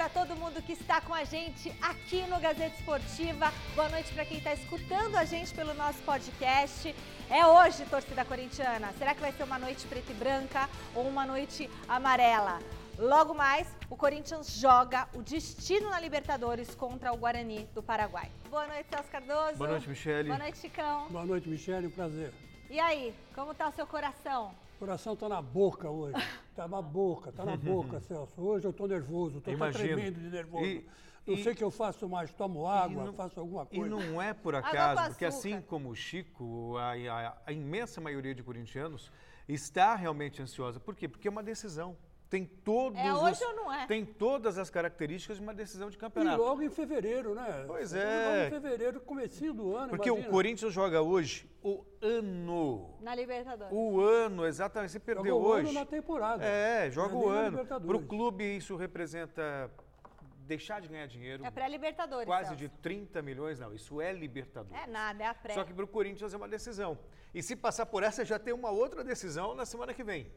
para todo mundo que está com a gente aqui no Gazeta Esportiva. Boa noite para quem está escutando a gente pelo nosso podcast. É hoje, torcida corintiana. Será que vai ser uma noite preta e branca ou uma noite amarela? Logo mais, o Corinthians joga o destino na Libertadores contra o Guarani do Paraguai. Boa noite, Celso Cardoso. Boa noite, Michele. Boa noite, Chicão. Boa noite, Michele. Um prazer. E aí, como está o seu coração? O coração está na boca hoje. Está na boca, está na boca, Celso. Hoje eu estou nervoso, estou tremendo de nervoso. E, não e, sei o que eu faço mais, tomo água, não, faço alguma coisa. E não é por acaso, porque assim como o Chico, a, a, a imensa maioria de corintianos está realmente ansiosa. Por quê? Porque é uma decisão tem todos é hoje os, ou não é? Tem todas as características de uma decisão de campeonato. E logo em fevereiro, né? Pois é. Logo em fevereiro, comecinho do ano, Porque imagina. o Corinthians joga hoje o ano. Na Libertadores. O ano, exatamente. Você perdeu joga hoje. o ano na temporada. É, joga o ano. Para o clube isso representa deixar de ganhar dinheiro. É pré-Libertadores. Quase Celso. de 30 milhões, não. Isso é Libertadores. É nada, é a pré. Só que para o Corinthians é uma decisão. E se passar por essa, já tem uma outra decisão na semana que vem.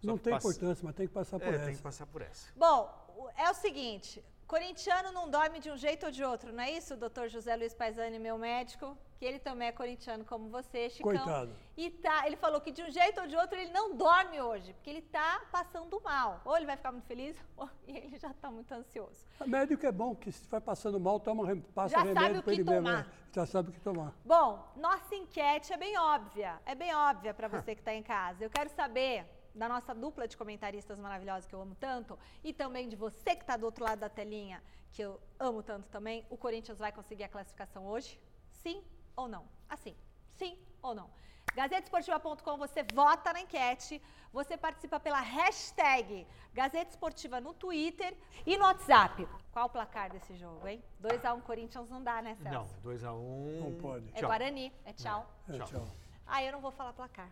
Só não tem passa... importância, mas tem que passar por é, essa. tem que passar por essa. Bom, é o seguinte, corintiano não dorme de um jeito ou de outro, não é isso, doutor José Luiz Paisani, meu médico? Que ele também é corintiano como você, Chicão. Coitado. E tá, ele falou que de um jeito ou de outro ele não dorme hoje, porque ele tá passando mal. Ou ele vai ficar muito feliz, ou ele já está muito ansioso. O médico é bom, que se vai passando mal, toma, passa já remédio para ele tomar. mesmo. É, já sabe o que tomar. Bom, nossa enquete é bem óbvia. É bem óbvia para você que está em casa. Eu quero saber da nossa dupla de comentaristas maravilhosos que eu amo tanto e também de você que está do outro lado da telinha, que eu amo tanto também, o Corinthians vai conseguir a classificação hoje? Sim ou não? Assim, sim ou não? Gazetesportiva.com, você vota na enquete, você participa pela hashtag Gazeta Esportiva no Twitter e no WhatsApp. Qual o placar desse jogo, hein? 2x1 um, Corinthians não dá, né, Celso? Não, 2x1. Um... Não pode. É tchau. Guarani, é tchau. É, é tchau. Ah, eu não vou falar placar.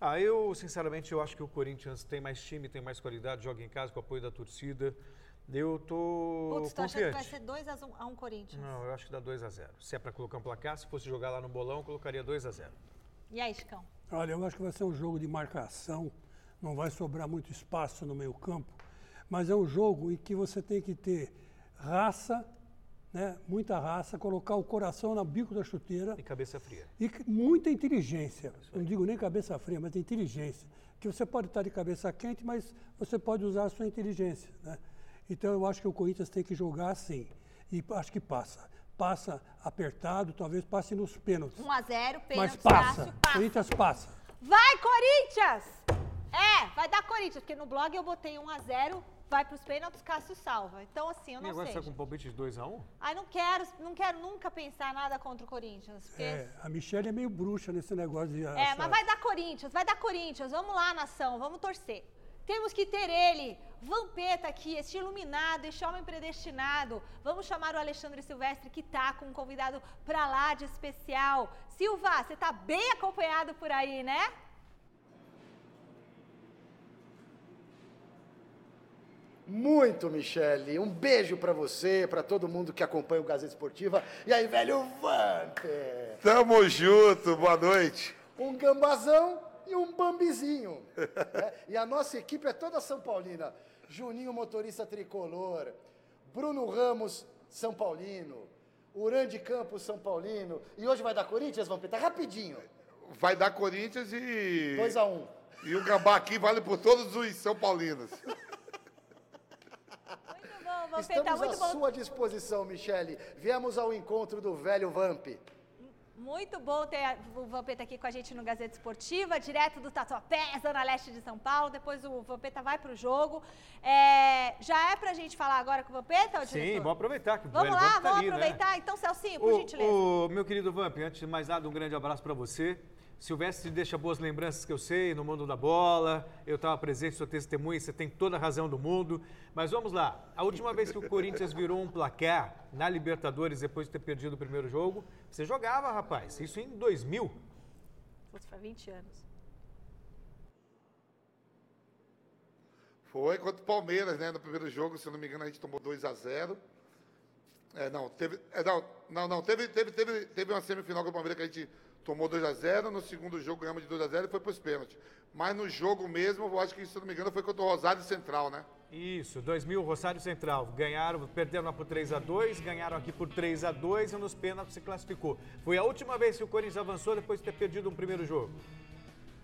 Ah, eu, sinceramente, eu acho que o Corinthians tem mais time, tem mais qualidade, joga em casa com o apoio da torcida. Eu tô Putz, tô achando que vai ser 2 a 1 um, um Corinthians. Não, eu acho que dá 2 a 0. Se é para colocar um placar, se fosse jogar lá no bolão, eu colocaria 2 a 0. E aí, Chicão? Olha, eu acho que vai ser um jogo de marcação, não vai sobrar muito espaço no meio-campo, mas é um jogo em que você tem que ter raça, né, muita raça, colocar o coração no bico da chuteira. E cabeça fria. E muita inteligência. Não digo nem cabeça fria, mas inteligência. Que você pode estar de cabeça quente, mas você pode usar a sua inteligência. Né? Então eu acho que o Corinthians tem que jogar assim. E acho que passa. Passa apertado, talvez passe nos pênaltis. 1 a 0 pênalti, Mas passa. Cássio, passa. Corinthians passa. Vai, Corinthians! É, vai dar Corinthians, porque no blog eu botei 1 a 0 vai para os pênaltis, Cássio salva. Então, assim, eu não e agora sei. você tá com palpite de 2x1? Um? Ai, não quero, não quero nunca pensar nada contra o Corinthians. Porque... É, a Michelle é meio bruxa nesse negócio de. É, mas vai dar Corinthians, vai dar Corinthians. Vamos lá, nação, vamos torcer. Temos que ter ele, Vampeta aqui, este iluminado, este homem predestinado. Vamos chamar o Alexandre Silvestre, que tá com um convidado pra lá de especial. Silva, você tá bem acompanhado por aí, né? Muito, Michele. Um beijo para você, para todo mundo que acompanha o Gazeta Esportiva. E aí, velho Vamp? Tamo junto, boa noite. Um gambazão e um bambizinho. é, e a nossa equipe é toda São Paulina. Juninho, motorista tricolor. Bruno Ramos, São Paulino. Urande Campos, São Paulino. E hoje vai dar Corinthians, Vampeta? Rapidinho. Vai dar Corinthians e... 2 a 1 um. E o gambá aqui vale por todos os São Paulinos. Bom, Estamos muito à bom. sua disposição, Michele. Viemos ao encontro do velho Vamp. Muito bom ter o Vampeta aqui com a gente no Gazeta Esportiva, direto do Tatuapé, Zona Leste de São Paulo. Depois o Vampeta vai pro jogo. É, já é pra gente falar agora com o Vampeta, ô, Sim, vamos aproveitar que o Vamos velho lá, Vamp tá vamos ali, né? aproveitar. Então, Celcinho, por O, gentileza. o meu querido Vamp, antes de mais nada, um grande abraço para você. Silvestre deixa boas lembranças que eu sei no mundo da bola. Eu estava presente, sou testemunha, você tem toda a razão do mundo. Mas vamos lá. A última vez que o Corinthians virou um placar na Libertadores depois de ter perdido o primeiro jogo, você jogava, rapaz. Isso em 2000. Putz, faz 20 anos. Foi contra o Palmeiras, né? No primeiro jogo, se eu não me engano, a gente tomou 2 a 0 É, não, teve. É, não, não, não, teve, teve, teve, teve uma semifinal com o Palmeiras que a gente tomou 2 a 0 no segundo jogo ganhamos de 2 a 0 e foi para os pênaltis. Mas no jogo mesmo, eu acho que, se não me engano, foi contra o Rosário Central, né? Isso, 2000, Rosário Central. Ganharam, perderam lá por 3 a 2 ganharam aqui por 3 a 2 e nos pênaltis se classificou. Foi a última vez que o Corinthians avançou depois de ter perdido um primeiro jogo.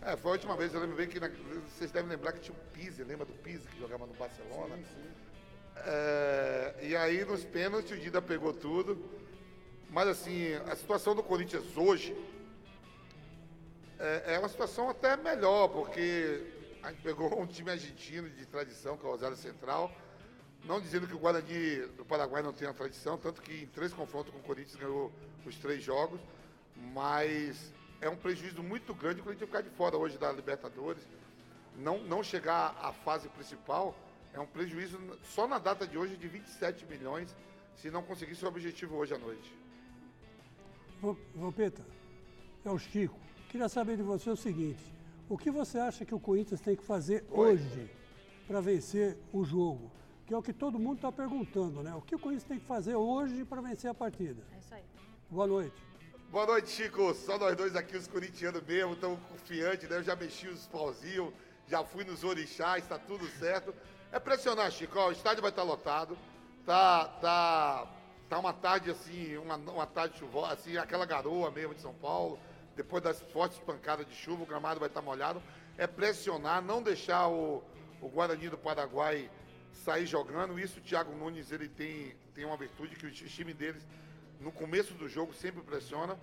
É, foi a última vez, eu lembro bem que na, vocês devem lembrar que tinha o Pise, lembra do Pise que jogava no Barcelona? Sim, sim. É, e aí nos pênaltis o Dida pegou tudo. Mas assim, a situação do Corinthians hoje é, é uma situação até melhor, porque a gente pegou um time argentino de tradição, que é o Rosário Central. Não dizendo que o Guarani do Paraguai não tenha tradição, tanto que em três confrontos com o Corinthians ganhou os três jogos, mas é um prejuízo muito grande o Corinthians ficar de fora hoje da Libertadores. Não, não chegar à fase principal é um prejuízo só na data de hoje de 27 milhões, se não conseguir seu objetivo hoje à noite. Vampeta, é o Chico. Queria saber de você o seguinte: o que você acha que o Corinthians tem que fazer Oi. hoje para vencer o jogo? Que é o que todo mundo está perguntando, né? O que o Corinthians tem que fazer hoje para vencer a partida? É isso aí. Boa noite. Boa noite, Chico. Só nós dois aqui, os corintianos mesmo, estamos confiantes, né? Eu já mexi os pauzinhos, já fui nos orixás, está tudo certo. É pressionar, Chico. Ó, o estádio vai estar tá lotado. Tá, tá, tá uma tarde assim, uma, uma tarde chuvosa, assim, aquela garoa mesmo de São Paulo depois das fortes pancadas de chuva, o gramado vai estar molhado. É pressionar, não deixar o, o Guarani do Paraguai sair jogando. Isso o Thiago Nunes ele tem, tem uma virtude que o time deles, no começo do jogo, sempre pressiona.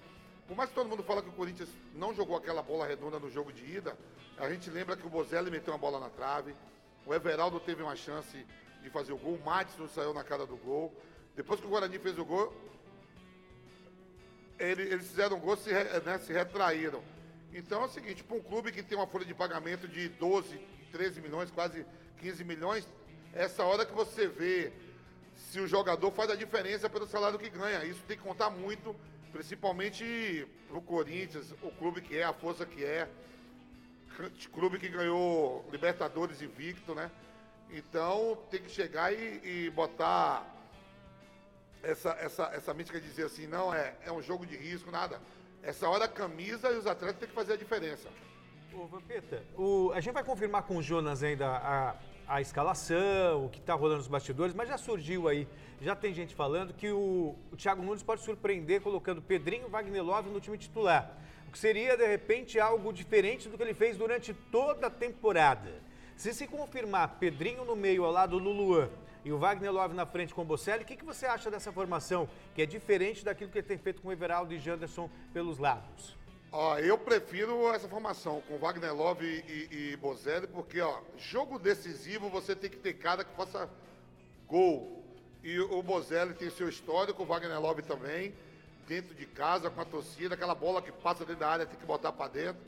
Por mais que todo mundo fala que o Corinthians não jogou aquela bola redonda no jogo de ida, a gente lembra que o Bozelli meteu uma bola na trave, o Everaldo teve uma chance de fazer o gol, o Matos saiu na cara do gol. Depois que o Guarani fez o gol, ele, eles fizeram gol se, né, se retraíram. Então é o seguinte, para um clube que tem uma folha de pagamento de 12, 13 milhões, quase 15 milhões, essa hora que você vê se o jogador faz a diferença pelo salário que ganha. Isso tem que contar muito, principalmente para o Corinthians, o clube que é, a força que é, clube que ganhou Libertadores invicto, né? Então tem que chegar e, e botar essa, essa, essa mística de dizer assim, não, é, é um jogo de risco, nada. Essa hora a camisa e os atletas têm que fazer a diferença. Ô, Vampeta, o, a gente vai confirmar com o Jonas ainda a, a escalação, o que está rolando nos bastidores, mas já surgiu aí, já tem gente falando que o, o Thiago Nunes pode surpreender colocando Pedrinho e Wagner no time titular. O que seria, de repente, algo diferente do que ele fez durante toda a temporada. Se se confirmar Pedrinho no meio ao lado do Luan e o Wagner Love na frente com o Bocelli. O que, que você acha dessa formação, que é diferente daquilo que ele tem feito com o Everaldo e Janderson pelos lados? Ó, eu prefiro essa formação com Wagner Love e, e, e Bozelli, porque ó, jogo decisivo você tem que ter cara que faça gol. E o Bozelli tem seu histórico, o Wagner Love também, dentro de casa, com a torcida, aquela bola que passa dentro da área tem que botar para dentro.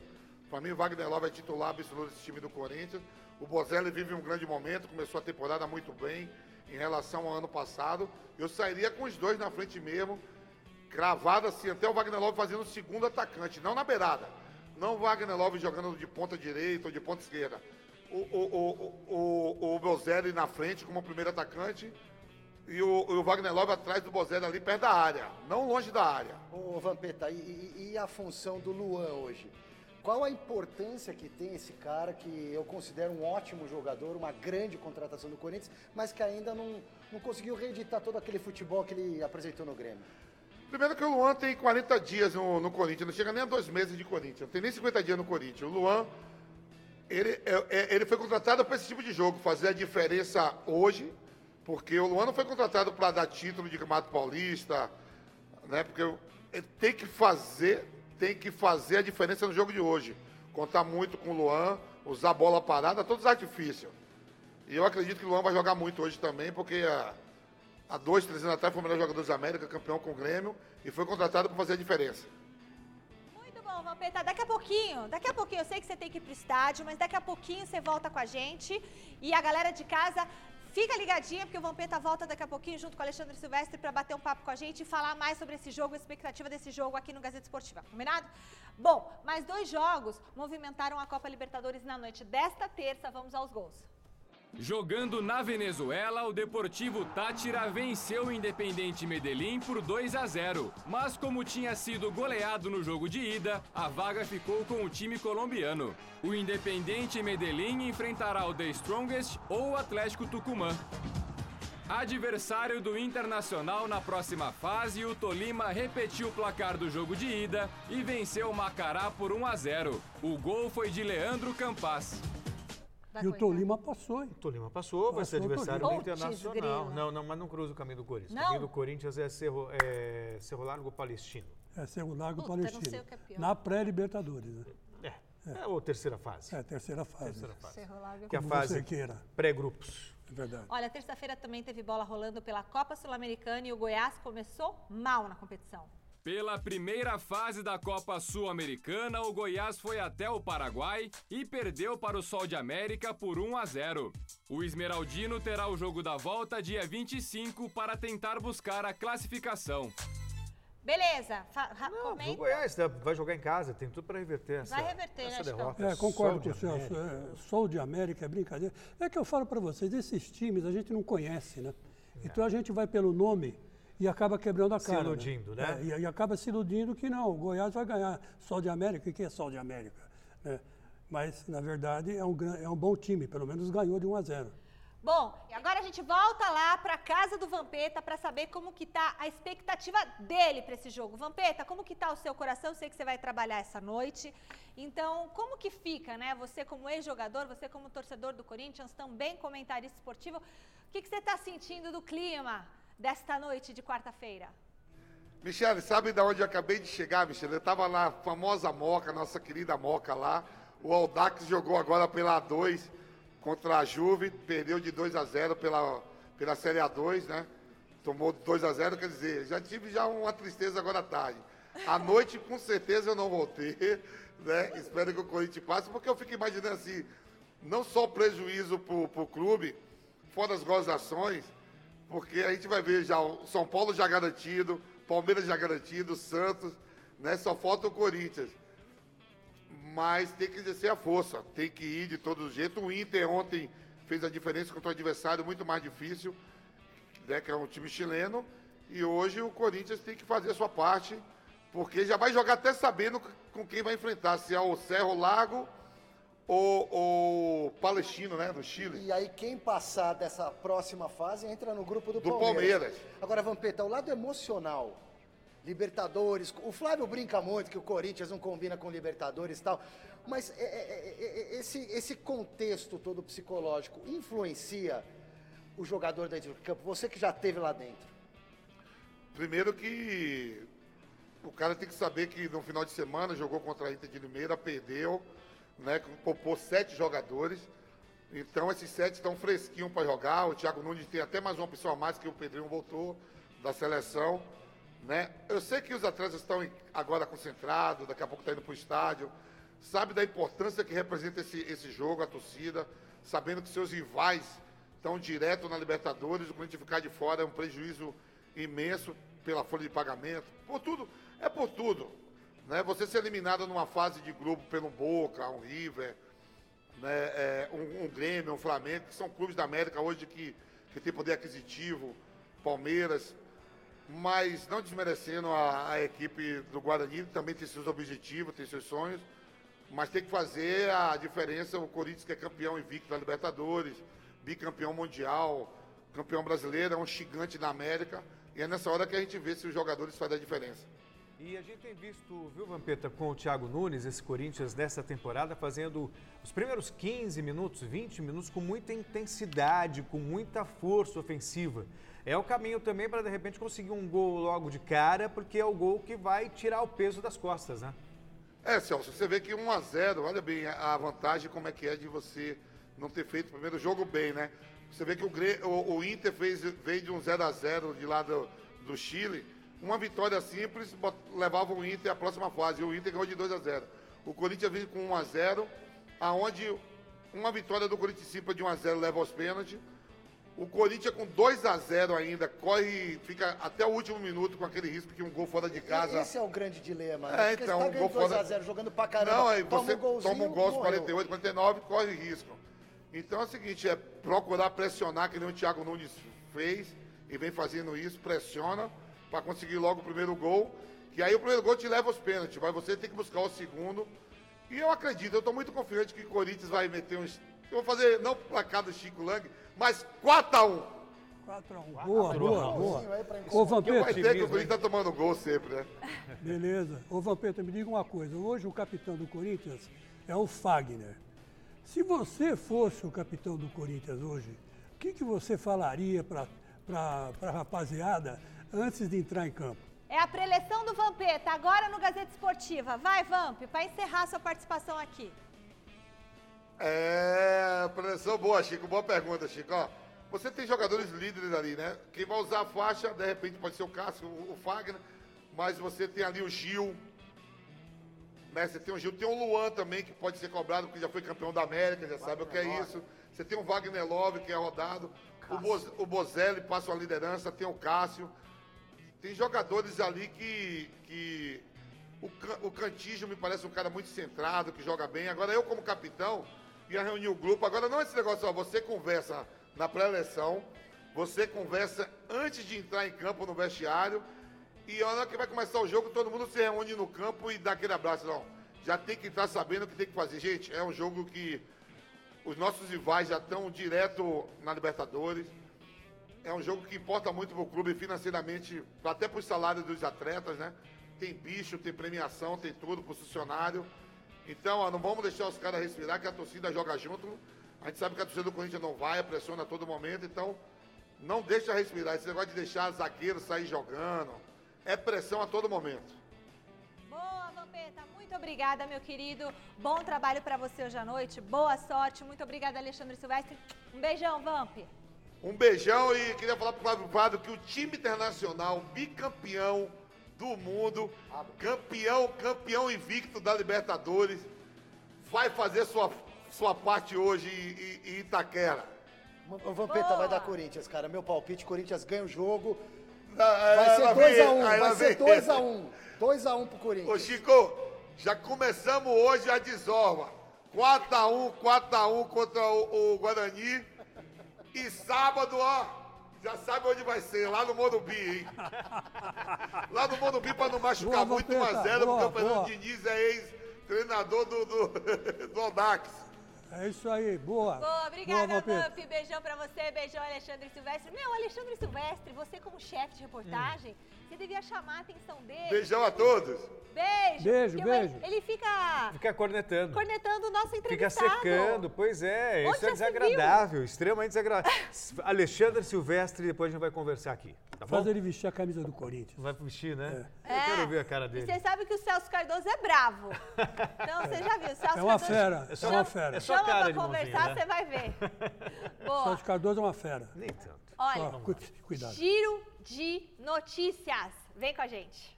Para mim, o Wagner Love é titular absoluto desse time do Corinthians. O Bozelli vive um grande momento, começou a temporada muito bem em relação ao ano passado. Eu sairia com os dois na frente mesmo, cravado assim, até o Wagner Love fazendo o segundo atacante, não na beirada. Não o Wagner Love jogando de ponta direita ou de ponta esquerda. O, o, o, o, o Bozelli na frente como primeiro atacante e o, o, Wagner Love atrás do Bozelli ali perto da área, não longe da área. Ô Vampeta, e, e, a função do Luan hoje? Qual a importância que tem esse cara que eu considero um ótimo jogador, uma grande contratação do Corinthians, mas que ainda não, não conseguiu reeditar todo aquele futebol que ele apresentou no Grêmio? Primeiro que o Luan tem 40 dias no, no Corinthians, não chega nem a dois meses de Corinthians, não tem nem 50 dias no Corinthians. O Luan, ele, é, é, ele foi contratado para esse tipo de jogo, fazer a diferença hoje, porque o Luan não foi contratado para dar título de Campeonato Paulista, né? Porque ele tem que fazer tem que fazer a diferença no jogo de hoje. Contar muito com o Luan, usar a bola parada, todos os artifícios. E eu acredito que o Luan vai jogar muito hoje também, porque há, há dois, três anos atrás foi o melhor jogador da América, campeão com o Grêmio, e foi contratado para fazer a diferença. Muito bom, Vampeta. Daqui a pouquinho, daqui a pouquinho, eu sei que você tem que ir para o estádio, mas daqui a pouquinho você volta com a gente. E a galera de casa Fica ligadinha, porque o Vampeta volta daqui a pouquinho junto com o Alexandre Silvestre para bater um papo com a gente e falar mais sobre esse jogo, a expectativa desse jogo aqui no Gazeta Esportiva. Combinado? Bom, mais dois jogos movimentaram a Copa Libertadores na noite desta terça. Vamos aos gols. Jogando na Venezuela, o Deportivo Tátira venceu o Independente Medellín por 2 a 0. Mas como tinha sido goleado no jogo de ida, a vaga ficou com o time colombiano. O Independente Medellín enfrentará o The Strongest ou o Atlético Tucumã. Adversário do Internacional na próxima fase, o Tolima repetiu o placar do jogo de ida e venceu o Macará por 1 a 0. O gol foi de Leandro Campas. E o Tolima passou, hein? O Tolima passou, vai ser Passou adversário do. Internacional. Não, não, mas não cruza o caminho do Corinthians. Não? O caminho do Corinthians é Cerro, é Cerro Largo Palestino. É Cerro Largo Puta, não sei Palestino. o que é pior. Na pré-Libertadores, né? É, é a terceira fase. É terceira fase. Terceira fase. Cerro Largo. Que é a fase pré-grupos. É verdade. Olha, terça-feira também teve bola rolando pela Copa Sul-Americana e o Goiás começou mal na competição. Pela primeira fase da Copa Sul-Americana, o Goiás foi até o Paraguai e perdeu para o Sol de América por 1 a 0. O Esmeraldino terá o jogo da volta dia 25 para tentar buscar a classificação. Beleza, fa- Não, o comenta. Goiás tá- vai jogar em casa, tem tudo para reverter essa, Vai reverter, essa né, Chicão? derrota. É, concordo com Sol o de Celso. América. É, Sol de América é brincadeira. É que eu falo para vocês, esses times a gente não conhece, né? Então a gente vai pelo nome e acaba quebrando a Se cara. iludindo, né? É, e, e acaba se iludindo que não, o Goiás vai ganhar. Sol de América, o que é Sol de América? né? Mas, na verdade, é um, é um bom time, pelo menos ganhou de 1 a 0. Bom, e agora a gente volta lá para casa do Vampeta para saber como que tá a expectativa dele para esse jogo. Vampeta, como que tá o seu coração? Sei que você vai trabalhar essa noite. Então, como que fica, né? Você como ex-jogador, você como torcedor do Corinthians, também comentarista esportivo, o que, que você está sentindo do clima desta noite de quarta-feira? Michele, sabe de onde eu acabei de chegar, Michele? Eu estava na famosa Moca, nossa querida Moca lá. O Aldax jogou agora pela A2 contra a Juve, perdeu de 2 a 0 pela, pela Série A2, né? Tomou 2 a 0 quer dizer, já tive já uma tristeza agora à tarde. À noite, com certeza, eu não vou ter, né? Espero que o Corinthians passe, porque eu fico imaginando assim, não só prejuízo para o clube, fora as gozações, porque a gente vai ver já o São Paulo já garantido, Palmeiras já garantido, Santos, né? Só falta o Corinthians. Mas tem que exercer a força, tem que ir de todo jeito. O Inter ontem fez a diferença contra um adversário muito mais difícil, né? Que é um time chileno. E hoje o Corinthians tem que fazer a sua parte, porque já vai jogar até sabendo com quem vai enfrentar, se é o Cerro Largo ou o Palestino, né? No Chile. E aí quem passar dessa próxima fase entra no grupo do, Do Palmeiras. Palmeiras. Agora, Vampeta, o lado emocional. Libertadores, o Flávio brinca muito que o Corinthians não combina com Libertadores e tal, mas é, é, é, é, esse, esse contexto todo psicológico influencia o jogador dentro do campo? Você que já esteve lá dentro. Primeiro que o cara tem que saber que no final de semana jogou contra a Inter de Limeira, perdeu, né? Poupou sete jogadores. Então esses sete estão fresquinhos para jogar. O Thiago Nunes tem até mais uma pessoa a mais que o Pedrinho voltou da seleção. Né? Eu sei que os atletas estão agora concentrados, daqui a pouco estão indo para o estádio. Sabe da importância que representa esse, esse jogo, a torcida, sabendo que seus rivais estão direto na Libertadores, o Corinthians ficar de fora é um prejuízo imenso pela folha de pagamento, por tudo, é por tudo. Né? Você ser eliminado numa fase de grupo pelo Boca, um River, né, é, um, um Grêmio, um Flamengo, que são clubes da América hoje que, que tem poder aquisitivo, Palmeiras, mas não desmerecendo a, a equipe do Guarani, também tem seus objetivos, tem seus sonhos, mas tem que fazer a diferença, o Corinthians que é campeão invicto da Libertadores, bicampeão mundial, campeão brasileiro, é um gigante na América, e é nessa hora que a gente vê se os jogadores fazem a diferença. E a gente tem visto, viu, Vampeta, com o Thiago Nunes, esse Corinthians dessa temporada, fazendo os primeiros 15 minutos, 20 minutos com muita intensidade, com muita força ofensiva. É o caminho também para, de repente, conseguir um gol logo de cara, porque é o gol que vai tirar o peso das costas, né? É, Celso, você vê que 1 a 0 olha bem a vantagem como é que é de você não ter feito o primeiro jogo bem, né? Você vê que o, o- o Inter fez, veio de um 0 a 0 de lá do, do Chile, uma vitória simples levava o Inter à próxima fase, o Inter ganhou de 2 a 0 O Corinthians veio com 1 a 0 aonde uma vitória do Corinthians simples de 1 a 0 leva aos pênaltis, o Corinthians com 2 a 0 ainda, corre, fica até o último minuto com aquele risco que um gol fora de casa... Esse é o grande dilema. É, né? Porque então, você tá um gol ganhando 2 fora- a 0 jogando pra caramba. Não, aí toma você um golzinho, toma um gol aos morreu. 48, 49, corre risco. Então é o seguinte, é procurar pressionar, que nem o Thiago Nunes fez e vem fazendo isso, pressiona para conseguir logo o primeiro gol. Que aí o primeiro gol te leva aos pênaltis, mas você tem que buscar o segundo. E eu acredito, eu estou muito confiante que o Corinthians vai meter uns. Eu vou fazer, não placar do Chico Lang, mas 4x1. 4x1. Boa, boa, boa. Ô, Porque vai Vampeta, ter que o Corinthians tá tomando gol sempre, né? beleza. Ô, Vampeta, me diga uma coisa. Hoje o capitão do Corinthians é o Fagner. Se você fosse o capitão do Corinthians hoje, o que, que você falaria para a rapaziada antes de entrar em campo? É a preleção do Vampeta, agora no Gazeta Esportiva. Vai, Vamp, para encerrar sua participação aqui. É, pressão boa, Chico. Boa pergunta, Chico. Ó, você tem jogadores líderes ali, né? Quem vai usar a faixa, de repente, pode ser o Cássio, o, Fagner, mas você tem ali o Gil. Né? Você tem o Gil, tem o Luan também, que pode ser cobrado, porque já foi campeão da América, já sabe o que é isso. Você tem o Wagner Love, que é rodado. O, Boz, o Bozelli passa a liderança, tem o Cássio. Tem jogadores ali que. que o, o Cantígio me parece um cara muito centrado, que joga bem. Agora eu, como capitão, ia reunir o grupo. Agora não esse negócio, ó, você conversa na pré-eleição, você conversa antes de entrar em campo no vestiário. E a hora que vai começar o jogo, todo mundo se reúne no campo e dá aquele abraço. Não, já tem que estar sabendo o que tem que fazer. Gente, é um jogo que os nossos rivais já estão direto na Libertadores. É um jogo que importa muito para o clube financeiramente, até para os salários dos atletas, né? Tem bicho, tem premiação, tem tudo para o funcionário. Então, ó, não vamos deixar os caras respirar, que a torcida joga junto. A gente sabe que a torcida do Corinthians não vai, pressiona a todo momento. Então, não deixa respirar. Esse negócio de deixar zagueiro sair jogando. É pressão a todo momento. Boa, Vampeta, muito obrigada, meu querido. Bom trabalho para você hoje à noite. Boa sorte. Muito obrigada, Alexandre Silvestre. Um beijão, Vamp. Um beijão e queria falar pro Flávio Prado que o time internacional, bicampeão do mundo, campeão, campeão invicto da Libertadores, vai fazer sua, sua parte hoje em, Itaquera. O Vampeta Boa. vai dar Corinthians, cara. Meu palpite, Corinthians ganha o jogo. Vai Vai ser 2x1, vai ser 2x1. 2x1 pro Ô Corinthians. Chico, já começamos hoje a desova. 4x1, 4x1 contra o, o Guarani. E sábado, ó, já sabe onde vai ser, lá no Morumbi, hein? Lá no Morumbi pra não machucar Boa, muito, Vampeta, 1x0, porque boa, o Fernando boa. Diniz é ex-treinador do, do, do Audax. É isso aí, boa. Boa, obrigada. Vamp. Beijão pra você, beijão, Alexandre Silvestre. Meu, Alexandre Silvestre, você como chefe de reportagem, você devia chamar a atenção dele. Beijão a todos. Beijo. Beijo, beijo. Ele, ele fica Fica cornetando. cornetando o nosso Fica entrevistado. secando, pois é, Onde isso é desagradável, extremamente desagradável. Alexandre Silvestre, depois a gente vai conversar aqui, tá bom? Faz ele vestir a camisa do Corinthians. Vai vestir, né? É. Eu quero ver a cara E dele. você sabe que o Celso Cardoso é bravo. Então você já viu, o Celso É uma Cardoso fera, é só- uma fera. é só chama cara pra de conversar, né? você vai ver. Boa. Sérgio Cardoso é uma fera. Nem tanto. Olha, cuidado. giro de notícias. Vem com a gente.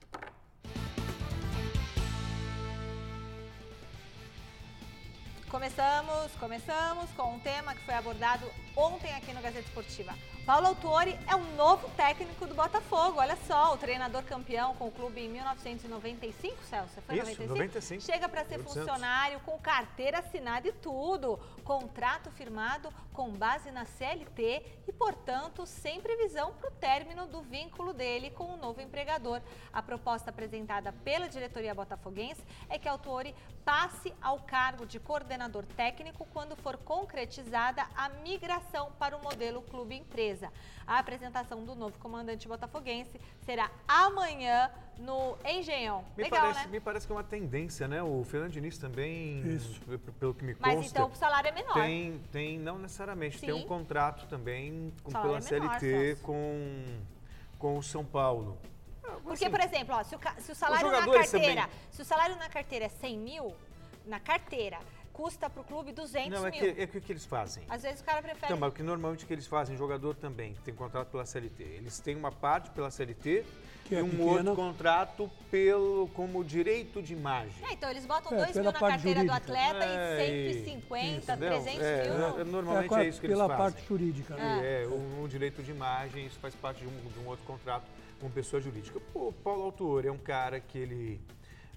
Começamos, começamos com um tema que foi abordado ontem aqui no Gazeta Esportiva. Paulo Autuori é o novo técnico do Botafogo. Olha só, o treinador campeão com o clube em 1995, Celso? Foi Isso, 95. Chega para ser Deu de Santos. funcionário com carteira assinada e tudo. Contrato firmado com base na CLT e, portanto, sem previsão para o término do vínculo dele com o novo empregador. A proposta apresentada pela diretoria botafoguense é que Autori passe ao cargo de coordenador técnico quando for concretizada a migração para o modelo clube-empresa. A apresentação do novo comandante botafoguense será amanhã no Engenhão. Me, Legal, parece, né? me parece que é uma tendência, né? O Fernando Diniz também, Isso. pelo que me consta, Mas então o salário é menor. tem, tem, não necessariamente, tem um Sim. contrato também com, pela é menor, CLT com, com o São Paulo. Porque, Assim, por exemplo, ó, se, o, se o salário na carteira, também. se o salário na carteira é 100 mil, na carteira, custa pro clube 200 Não, é mil. que, é que o que eles fazem? Às vezes o cara prefere. Então, mas o que normalmente o que eles fazem, jogador também, que tem contrato pela CLT. Eles têm uma parte pela CLT Que e é um pequena. outro contrato pelo, como direito de imagem. É, então eles botam É, 2 mil pela na carteira do jurídica. atleta É, e e- 150, Entendeu? 300 É, mil. é, normalmente é isso que eles pela fazem. parte jurídica. né? É, um, um direito de imagem, isso faz parte de um, de um outro contrato com pessoa jurídica. O Paulo Autor é um cara que ele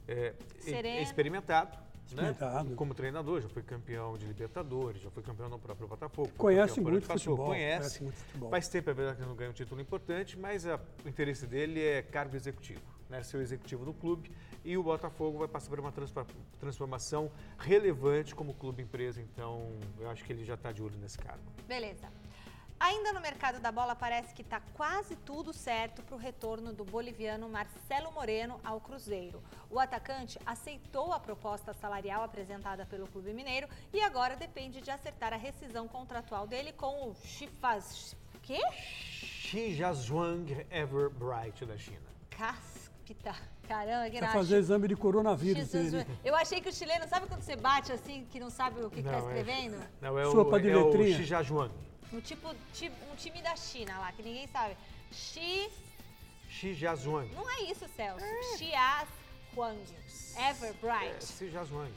é, é experimentado, né? Como treinador, já foi campeão de Libertadores, já foi campeão no próprio Botafogo. Conhece muito passou, futebol, Conhece. conhece muito futebol. Faz tempo, é verdade, que não ganha um título importante, mas a- o interesse dele é cargo executivo, né? Ser o executivo do clube. E o Botafogo vai passar por uma transformação relevante como clube empresa, então eu acho que ele já está de olho nesse cargo. Beleza. Ainda no mercado da bola, parece que está quase tudo certo para o retorno do boliviano Marcelo Moreno ao Cruzeiro. O atacante aceitou a proposta salarial apresentada pelo Clube Mineiro e agora depende de acertar a rescisão contratual dele com o Chifaz. Quê? Xi Zhuang Everbright da China. Caspita. Caramba, que na- fazer exame de coronavírus. Jesus. Eu achei que o chileno, sabe quando você bate assim, que não sabe o que está é- escrevendo? Não, é Sopa o, de é o letrinha. Xi Zhuang. Um tipo, ti- um time da China lá, que ninguém sabe. Xi. Xi Zhuang. Não é isso, Celso. Xiaz Huang. É, Everbright. Xi Zhuang.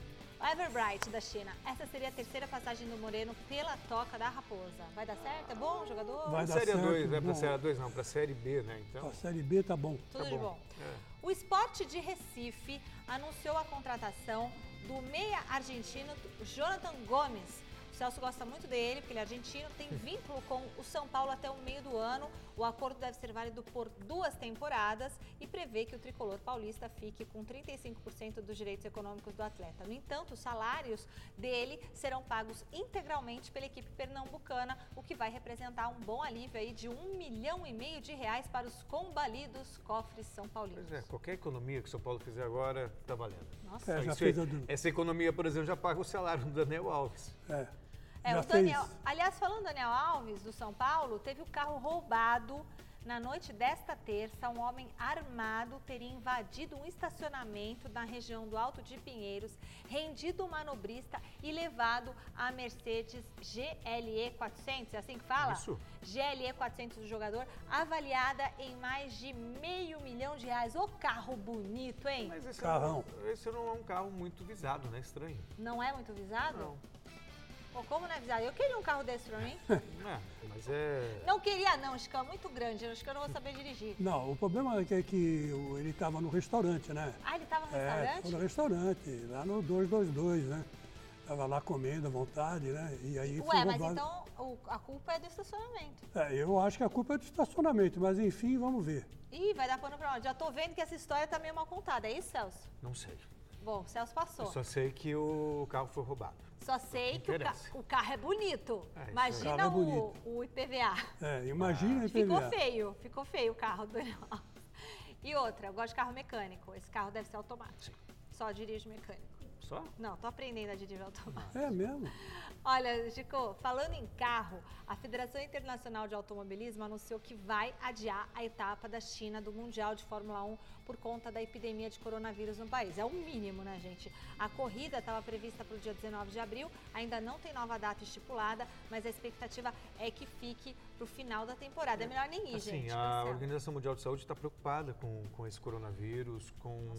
Everbright da China. Essa seria a terceira passagem do Moreno pela toca da Raposa. Vai dar certo? É bom jogador? Vai dar Série certo, 2, não é pra. Série 2 não, pra Série B, né? Então, A Série B tá bom. Tudo Tá de bom. bom. É. O Esporte de Recife anunciou a contratação do meia argentino Jonathan Gomes. O Celso gosta muito dele, porque ele é argentino, tem vínculo com o São Paulo até o meio do ano. O acordo deve ser válido por duas temporadas e prevê que o tricolor paulista fique com 35% dos direitos econômicos do atleta. No entanto, os salários dele serão pagos integralmente pela equipe pernambucana, o que vai representar um bom alívio aí de um milhão e meio de reais para os combalidos cofres são paulinos. Pois é, qualquer economia que o São Paulo fizer agora tá valendo. Nossa. É, já fez aí- a do- Essa economia, por exemplo, já paga o salário do Daniel Alves. É. É, Já o Daniel, fez. aliás, falando do Daniel Alves, do São Paulo, teve o carro roubado na noite desta terça. Um homem armado teria invadido um estacionamento na região do Alto de Pinheiros, rendido o manobrista e levado a Mercedes GLE 400, é assim que fala? Isso. GLE 400 do jogador, avaliada em mais de meio milhão de reais. Ô carro bonito, hein? Mas esse, Carrão. Não, esse não é um carro muito visado, né? Estranho. Não é muito visado? Não. Pô, como não é visado? Eu queria um carro desse pra mim. É, mas é... Não queria não, Chico, é muito grande, acho que eu não vou saber dirigir. Não, o problema é que, é que ele estava no restaurante, né? Ah, ele tava no É, restaurante? foi no restaurante, lá no 222, né? Tava lá comendo à vontade, né? E aí Ué, mas roubado. então o- a culpa é do estacionamento. É, eu acho que a culpa é do estacionamento, mas enfim, vamos ver. Ih, vai dar pano pra onde? Já tô vendo que essa história tá meio mal contada, é isso, Celso? Não sei. Bom, o Celso passou. Eu só sei que o carro foi roubado. Só sei que o, ca- o carro é bonito. É, isso Imagina. O é o, bonito. o IPVA. É, imagina a Ficou IPVA. feio, ficou feio o carro do. E outra, eu gosto de carro mecânico. Esse carro deve ser automático. Só dirige mecânico. Só? Não, tô aprendendo a dirigir automático. É mesmo? Olha, Chico, falando em carro, a Federação Internacional de Automobilismo anunciou que vai adiar a etapa da China do Mundial de Fórmula 1 por conta da epidemia de coronavírus no país. É o mínimo, né, gente? A corrida estava prevista para o dia 19 de abril, ainda não tem nova data estipulada, mas a expectativa é que fique para o final da temporada. É melhor nem ir, Assim, gente. a. Organização Mundial de Saúde está preocupada com, com esse coronavírus, com,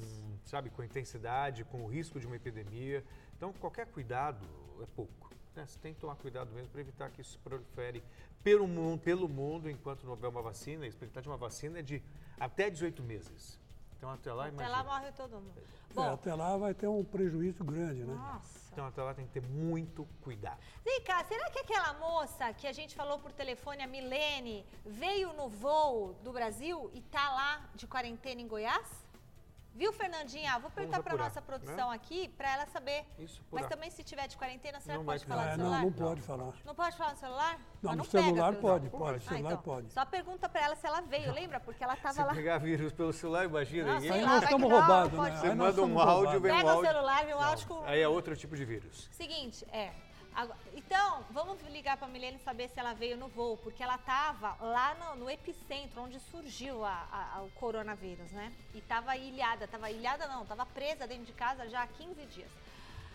sabe, com a intensidade, com o risco de uma epidemia. Então, qualquer cuidado é pouco. Né? Você tem que tomar cuidado mesmo para evitar que isso se prolifere pelo mundo, pelo mundo enquanto não houver uma vacina. A expectativa de uma vacina é de até 18 meses. Então, até lá, Até imagina. lá morre todo mundo. É, Bom, até lá vai ter um prejuízo grande, né? nossa. Então, até lá tem que ter muito cuidado. Vem cá, será que aquela moça que a gente falou por telefone, a Milene, veio no voo do Brasil e tá lá de quarentena em Goiás? Viu, Fernandinha? Vou perguntar para nossa produção né? aqui para ela saber. Isso, Mas também se tiver de quarentena, será Não que pode falar É, no não, celular? não pode falar. Não pode falar no celular? Não, Mas no celular pelo pode, celular. pode, Ah, celular então, pode. Só pergunta para ela se ela veio, lembra? Porque ela tava Se lá. pegar vírus pelo celular, imagina. Não, sei Aí lá, nós estamos não, roubados, pode- né? Você manda um áudio, vem um Pega o áudio. celular, vem um Não, áudio com... Aí é outro tipo de vírus. Seguinte, é. Então, vamos ligar para a Milene saber se ela veio no voo, porque ela estava lá no, no epicentro, onde surgiu a- a- o coronavírus, né? E estava ilhada, estava ilhada não, estava presa dentro de casa já há 15 dias.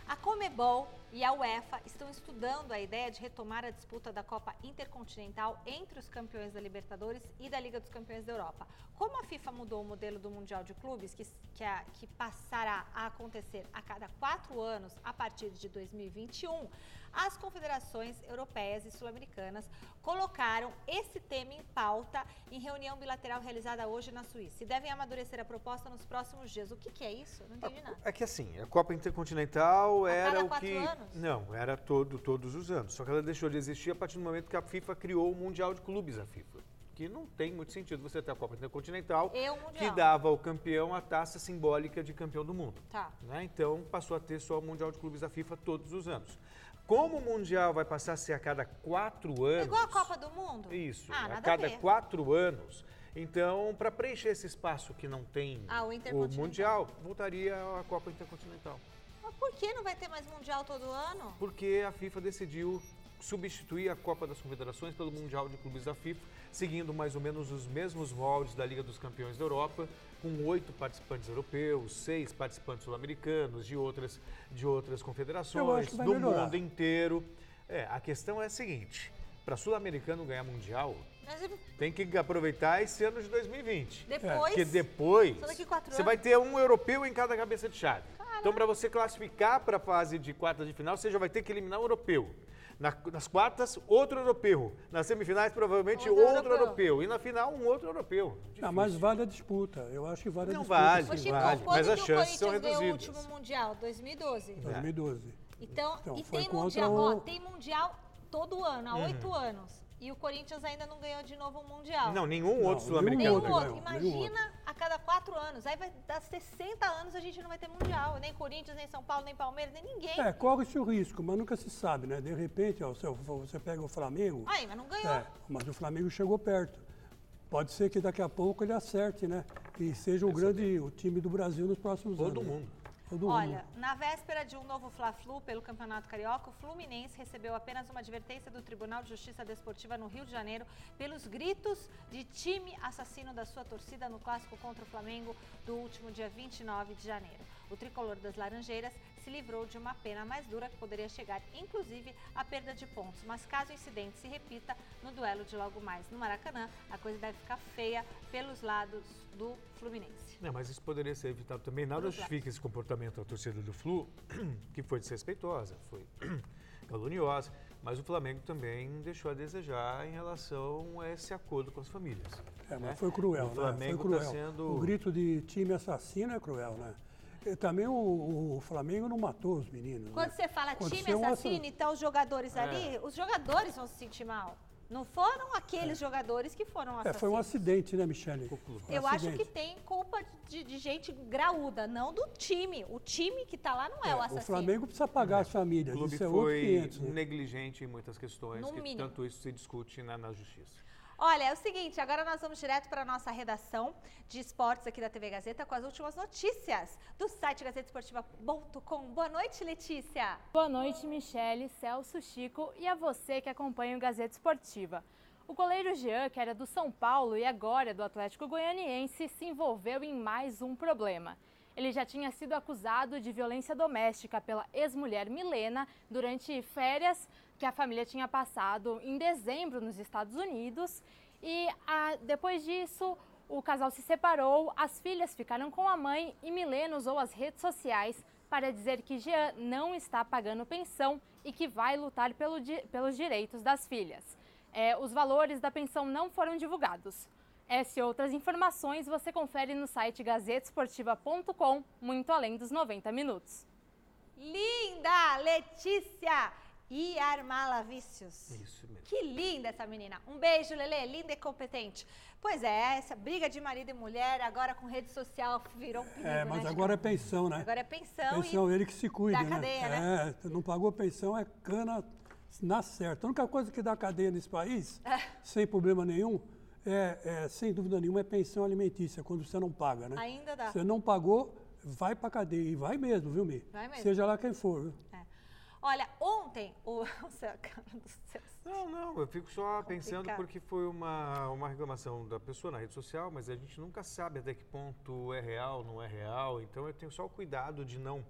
A Comebol e a UEFA estão estudando a ideia de retomar a disputa da Copa Intercontinental entre os campeões da Libertadores e da Liga dos Campeões da Europa. Como a FIFA mudou o modelo do Mundial de Clubes, que, que, a- que passará a acontecer a cada quatro anos a partir de 2021, as confederações europeias e sul-americanas colocaram esse tema em pauta em reunião bilateral realizada hoje na Suíça e devem amadurecer a proposta nos próximos dias. O que, que é isso? Não entendi nada. É que assim, a Copa Intercontinental A era o que. anos? Não, era todo, todos os anos. Só que ela deixou de existir a partir do momento que a FIFA criou o Mundial de Clubes, a FIFA. Que não tem muito sentido você ter a Copa Intercontinental, que dava ao campeão a taça simbólica de campeão do mundo. Tá. né? Então passou a ter só o Mundial de Clubes da FIFA todos os anos. Como o Mundial vai passar a ser a cada quatro anos. Igual a Copa do Mundo? Isso, Ah, a nada cada a ver. quatro anos. Então, para preencher esse espaço que não tem Ah, o o. Mundial, voltaria à Copa Intercontinental. Mas por que não vai ter mais Mundial todo ano? Porque a FIFA decidiu substituir a Copa das Confederações pelo Mundial de Clubes da FIFA, seguindo mais ou menos os mesmos moldes da Liga dos Campeões da Europa, com oito participantes europeus, seis participantes sul-americanos, de outras, de outras confederações, do melhorar. mundo inteiro. É, a questão é a seguinte: para sul-americano ganhar Mundial, Mas tem que aproveitar esse ano de 2020. depois. Porque depois você vai ter um europeu em cada cabeça de chave. Então, para você classificar para a fase de quartas de final, você já vai ter que eliminar um europeu. Na- nas quartas, outro europeu. Nas semifinais, provavelmente Outro outro, europeu. europeu. E na final, um outro europeu. Não, mas vale a disputa. Eu acho que vale Não a disputa. vale. Ô, sim. Chico, vale, mas as chances são ganhou o reduzidas. último Mundial? 2012. 2012. Então, Então, e foi tem contra mundial, o- ó, tem mundial todo ano, há Uhum. oito anos. E o Corinthians ainda não ganhou de novo um mundial. Não, nenhum Não, outro sul-americano. Nenhum outro Imagina a cada quatro anos. Aí vai dar 60 anos a gente não vai ter mundial. Nem Corinthians, nem São Paulo, nem Palmeiras, nem ninguém. É, corre-se o risco, mas nunca se sabe, né? De repente, ó, você pega o Flamengo, Aí, mas não ganhou. é, mas o Flamengo chegou perto. Pode ser que daqui a pouco ele acerte, né? E seja o grande o time do Brasil nos próximos Todo anos. né? mundo. Todo Olha, mundo. na véspera de um novo Fla-Flu pelo Campeonato Carioca, o Fluminense recebeu apenas uma advertência do Tribunal de Justiça Desportiva no Rio de Janeiro pelos gritos de time assassino da sua torcida no clássico contra o Flamengo do último dia 29 de janeiro. O tricolor das Laranjeiras se livrou de uma pena mais dura que poderia chegar, inclusive, à perda de pontos. Mas caso o incidente se repita no duelo de logo mais no Maracanã, a coisa deve ficar feia pelos lados do Fluminense. Não, mas isso poderia ser evitado também. Nada justifica esse comportamento da torcida do Flu, que foi desrespeitosa, foi caluniosa, mas o Flamengo também deixou a desejar em relação a esse acordo com as famílias. É, mas né? foi cruel, O né? Flamengo Foi tá cruel. sendo- O grito de time assassino é cruel, né? E também o, o Flamengo não matou os meninos. Quando né? você fala time um assassino e tá os jogadores É. ali, os jogadores vão se sentir mal. Não foram aqueles jogadores que foram É, assassinos. foi um acidente, né, Michele? Um Eu acho que tem culpa de, de gente graúda, não do time. O time que tá lá não é, É, o o assassino. Flamengo precisa pagar as O famílias. clube Isso é foi 500, né? negligente em muitas questões, No que mínimo. tanto isso se discute na, na justiça. Olha, é o seguinte, agora nós vamos direto para a nossa redação de esportes aqui da TV Gazeta com as últimas notícias do site gazetesportiva.com. Boa noite, Letícia. Boa noite, Michele, Celso, Chico e a você que acompanha o Gazeta Esportiva. O goleiro Jean, que era do São Paulo e agora é do Atlético Goianiense, se envolveu em mais um problema. Ele já tinha sido acusado de violência doméstica pela ex-mulher Milena durante férias que a família tinha passado em dezembro nos Estados Unidos. E ah, depois disso, o casal se separou, as filhas ficaram com a mãe e Milena usou as redes sociais para dizer que Jean não está pagando pensão e que vai lutar pelo pelos direitos das filhas. É, os valores da pensão não foram divulgados. Essa e outras informações você confere no site gazetesportiva.com, muito além dos 90 minutos. Linda, Letícia e Armalavicius. Isso mesmo. Que linda essa menina. Um beijo, Lele, linda e competente. Pois é, essa briga de marido e mulher agora com rede social virou um perigo, É, mas né, agora é pensão, né? Agora é pensão, Pensão, ele que se cuide, da né? cadeia, é, não pagou pensão, é cana na certa. A única coisa que dá cadeia nesse país, É. sem problema nenhum, é, é, sem dúvida nenhuma, é pensão alimentícia, quando você não paga, né? ainda dá. Você não pagou, vai pra cadeia. E vai mesmo, viu, Mi? Vai mesmo. Seja lá quem for, viu? Olha, ontem o. Não, não, eu fico só pensando Complicado. porque foi uma, uma reclamação da pessoa na rede social, mas a gente nunca sabe até que ponto é real, não é real. Então eu tenho só o cuidado de não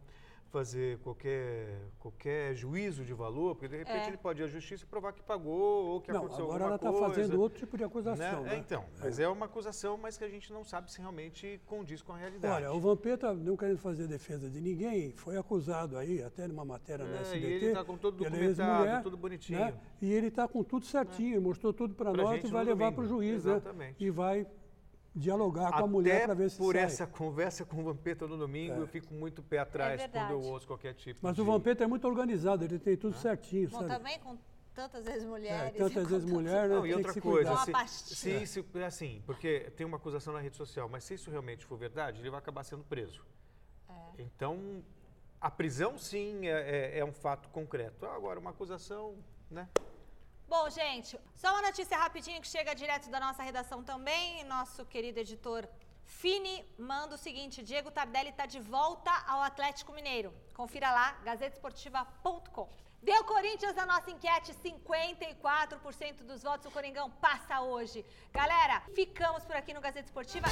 fazer qualquer, qualquer juízo de valor, porque de repente É. ele pode ir à justiça e provar que pagou ou que Não, aconteceu agora alguma ela está coisa. fazendo outro tipo de acusação. né? né? É, então, mas é uma acusação, mas que a gente não sabe se realmente condiz com a realidade. Olha, o Vampeta, não querendo fazer defesa de ninguém, foi acusado aí, até numa matéria na É, e SBT. ele tá com documentado, ex-mulher, tudo bonitinho. né? E ele está com tudo certinho, mostrou tudo para nós e vai levar para o juiz, Exatamente. né? E vai dialogar com Até a mulher para ver se por sai. essa conversa com o Vampeta no domingo, É. eu fico muito pé atrás quando eu ouço qualquer tipo Mas de... o Vampeta é muito organizado, ele tem tudo certinho, Bom, sabe? também com tantas vezes É, mulheres. tantas vezes mulher, né? Não, e outra coisa, se, se, se- assim, porque tem uma acusação na rede social, mas se isso realmente for verdade, ele vai acabar sendo preso. É. Então, a prisão, sim, é, é- é um fato concreto. Agora, uma acusação, né? Bom, gente, só uma notícia rapidinho que chega direto da nossa redação também. Nosso querido editor Fini manda o seguinte: Diego Tardelli está de volta ao Atlético Mineiro. Confira lá, gazetesportiva.com. Deu Corinthians na nossa enquete, 54% dos votos. O Coringão passa hoje. Galera, ficamos por aqui no Gazeta Esportiva.